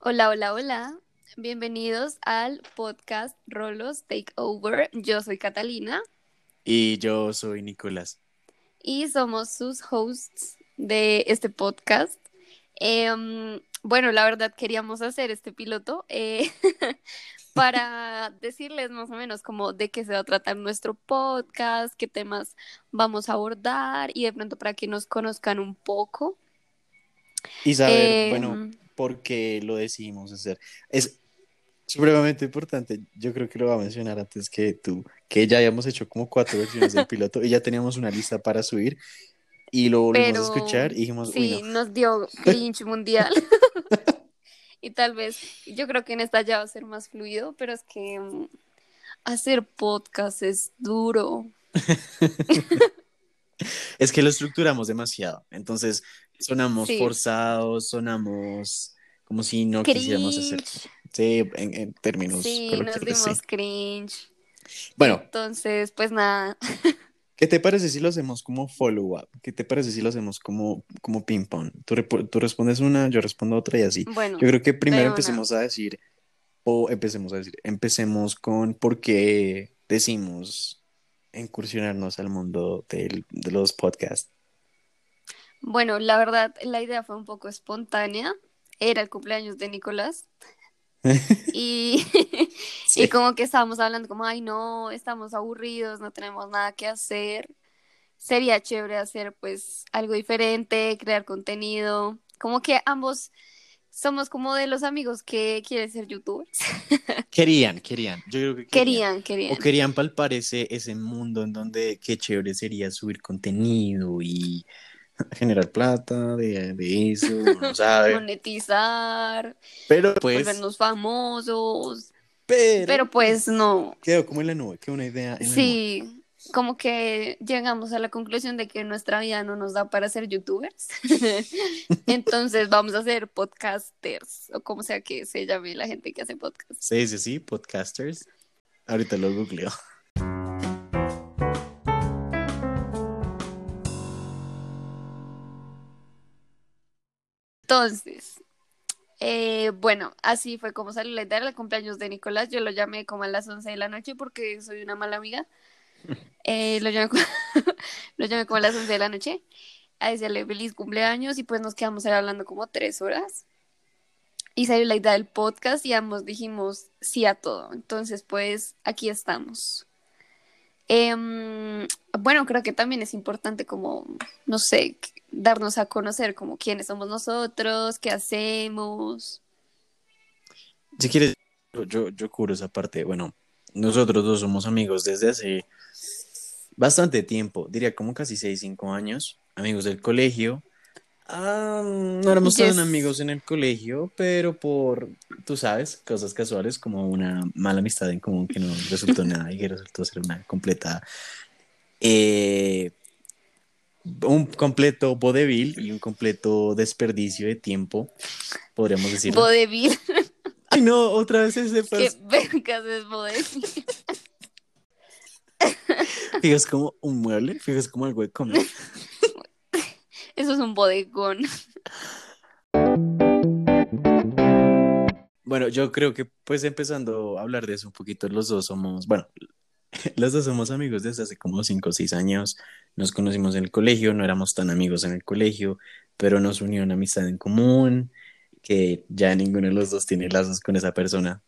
Hola, hola, hola. Bienvenidos al podcast Rolos Takeover. Yo soy Catalina Y yo soy Nicolás. y somos sus hosts de este podcast. Em, bueno, la verdad queríamos hacer este piloto eh, para decirles más o menos como de qué se va a tratar nuestro podcast, qué temas vamos a abordar y de pronto para que nos conozcan un poco. Y saber, Em, bueno, por qué lo decidimos hacer. Es supremamente importante. Yo creo que lo voy a mencionar antes que tú, que ya habíamos hecho como cuatro versiones del piloto y ya teníamos una lista para subir y lo volvimos Pero a escuchar y dijimos, uy, sí, no. nos dio cringe mundial. y tal vez, yo creo que en esta ya va a ser más fluido, pero es que mm, hacer podcast es duro. Es que lo estructuramos demasiado. Entonces, sonamos Sí. forzados, sonamos como si no quisiéramos hacer. Cringe. Sí, en, en términos Sí, nos sí. dimos cringe. Bueno, Entonces, pues nada. ¿Qué te parece si lo hacemos como follow-up? ¿Qué te parece si lo hacemos como, como ping-pong? Tú, tú respondes una, yo respondo otra y así. Bueno, Yo creo que primero empecemos a decir, o empecemos a decir, empecemos con por qué decimos incursionarnos al mundo del- de los podcasts. Bueno, la verdad, la idea fue un poco espontánea. Era el cumpleaños de Nicolás. Y, Sí. y como que estábamos hablando como, ay no, estamos aburridos, no tenemos nada que hacer. Sería chévere hacer pues algo diferente, crear contenido. Como que ambos somos como de los amigos que quieren ser youtubers. Querían, querían. Yo creo que querían. Querían, querían. O querían palpar ese, ese mundo en donde qué chévere sería subir contenido y generar plata de, de eso, no sabe. Monetizar, Pero pues, volvernos famosos. pero, Pero pues no. quedó como en la nube, quedó una idea en la nube. Sí, como que llegamos a la conclusión de que nuestra vida no nos da para ser youtubers. Entonces vamos a ser podcasters o como sea que se llame la gente que hace podcast. Sí, sí, sí, podcasters. Ahorita lo googleo. Entonces, eh, bueno, así fue como salió la idea del cumpleaños de Nicolás. Yo lo llamé como a las 11 de la noche porque soy una mala amiga. Eh, lo, llamé como, lo llamé como a las 11 de la noche a decirle feliz cumpleaños y pues nos quedamos ahí hablando como tres horas. Y salió la idea del podcast y ambos dijimos sí a todo. Entonces, pues aquí estamos. Em, bueno, creo que también es importante como, no sé, darnos a conocer como quiénes somos nosotros, qué hacemos. Si quieres, yo, yo cubro esa parte. Bueno, nosotros dos somos amigos desde hace bastante tiempo, diría como casi 6, 5 años, amigos del colegio. Ah, no éramos Yes. tan amigos en el colegio, pero por, tú sabes, cosas casuales como una mala amistad en común que no resultó nada y que resultó ser una completa, eh, un completo vodevil y un completo desperdicio de tiempo, podríamos decir. Vodevil. Ay, no, otra vez ese ¿Qué pas- vergas es vodevil? Fijas como un mueble, fijas como de comer. Eso es un bodegón. Bueno, yo creo que pues empezando a hablar de eso un poquito, los dos somos, bueno, los dos somos amigos desde hace como 5 o 6 años. Nos conocimos en el colegio, no éramos tan amigos en el colegio, pero nos unió una amistad en común, que ya ninguno de los dos tiene lazos con esa persona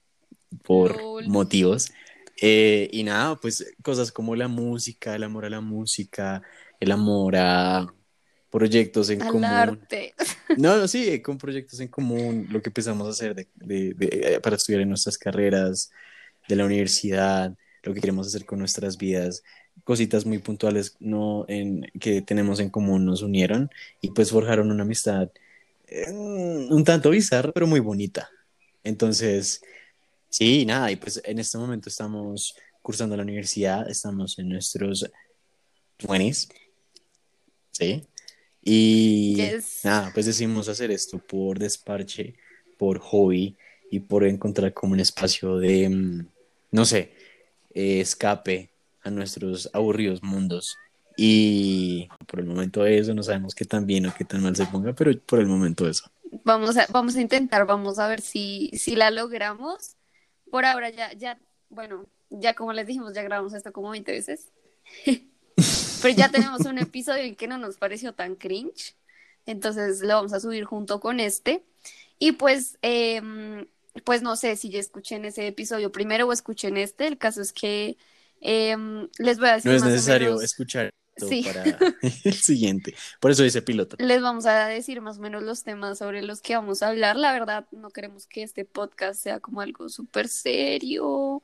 por Lol. motivos. Eh, y nada, pues cosas como la música, el amor a la música, el amor a proyectos en Al común. arte. No, no, sí, con proyectos en común, lo que empezamos a hacer de, de- de- eh, para estudiar en nuestras carreras, de la universidad, lo que queremos hacer con nuestras vidas, cositas muy puntuales no, en, que tenemos en común nos unieron y pues forjaron una amistad eh, un tanto bizarra, pero muy bonita. Entonces, sí, nada, y pues en este momento estamos cursando la universidad, estamos en nuestros 20s, ¿sí? Y Yes. nada, pues decidimos hacer esto por desparche, por hobby y por encontrar como un espacio de, mm, no sé, eh, escape a nuestros aburridos mundos. Y por el momento eso, no sabemos qué tan bien o qué tan mal se ponga, pero por el momento eso. Vamos a, vamos a intentar, vamos a ver si, si la logramos. Por ahora ya, ya, bueno, ya como les dijimos, ya grabamos esto como 20 veces. Pero ya tenemos un episodio en que no nos pareció tan cringe. Entonces lo vamos a subir junto con este. Y pues, em, pues no sé si ya escuchen ese episodio primero o escuchen este. El caso es que em, les voy a decir. No es más necesario menos- escuchar Sí. para el siguiente. Por eso dice piloto. Les vamos a decir más o menos los temas sobre los que vamos a hablar. La verdad, no queremos que este podcast sea como algo súper serio,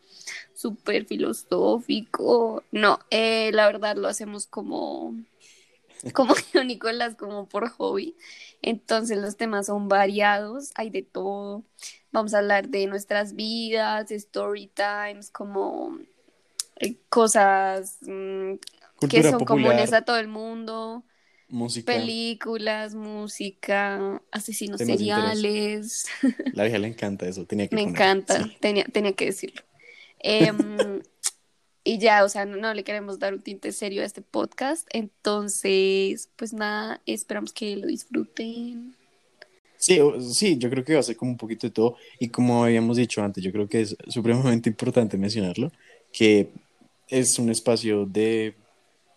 súper filosófico. No, eh, la verdad lo hacemos como, como yo, Nicolás, como por hobby. Entonces los temas son variados, hay de todo. Vamos a hablar de nuestras vidas, story times, como cosas mm, que son popular, comunes a todo el mundo música. películas, música, asesinos seriales. La vieja le encanta eso. Tenía que Me poner. encanta, Sí. tenía, tenía que decirlo. Em, y ya, o sea, no, no le queremos dar un tinte serio a este podcast. Entonces, pues nada, esperamos que lo disfruten. Sí, sí, yo creo que va a ser como un poquito de todo. Y como habíamos dicho antes, yo creo que es supremamente importante mencionarlo, que es un espacio de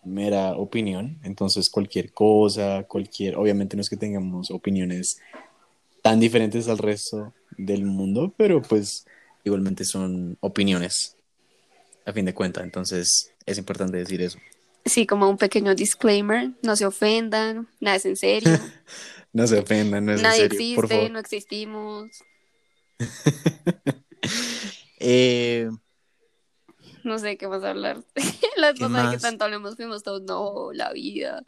mera opinión. Entonces, cualquier cosa, cualquier, obviamente no es que tengamos opiniones tan diferentes al resto del mundo, pero pues igualmente son opiniones, a fin de cuentas. Entonces, es importante decir eso. Sí, como un pequeño disclaimer, no se ofendan, nada es en serio, No se ofendan, no es en nadie serio, por existe, favor. no existimos, Eh, no sé qué más hablar. Las ¿Qué cosas de que tanto hablamos fuimos todos, no, la vida.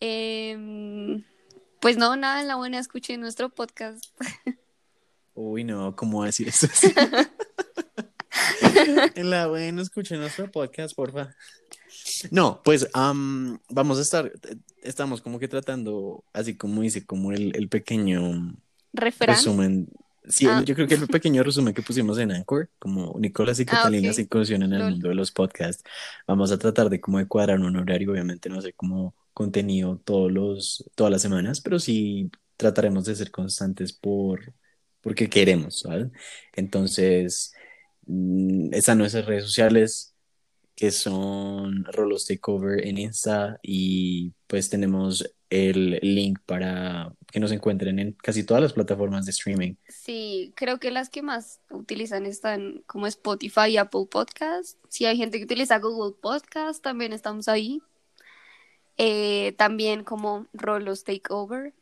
Em, pues no, nada, en la buena escuchen nuestro podcast. Uy, no, ¿cómo decir eso? en la buena, escuchen nuestro podcast, porfa. No, pues am, vamos a estar, estamos como que tratando, así como dice, como el, el pequeño Refrán. resumen. Sí, Ah. yo creo que el pequeño resumen que pusimos en Anchor, como Nicolás y Ah, Catalina ok. se incursionan en el mundo de los podcasts, vamos a tratar de como de cuadrar un horario, obviamente no sé cómo contenido todos los, todas las semanas, pero sí trataremos de ser constantes por, porque queremos, ¿sabes? Entonces, mm, están nuestras redes sociales que son Rolos Takeover en Insta y pues tenemos el link para que nos encuentren en casi todas las plataformas de streaming. Sí, creo que las que más utilizan están como Spotify y Apple Podcast. Si hay gente que utiliza Google Podcast, también estamos ahí. Eh, también como Rolos Takeover.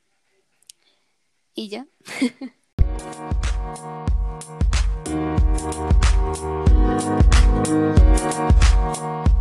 Y ya.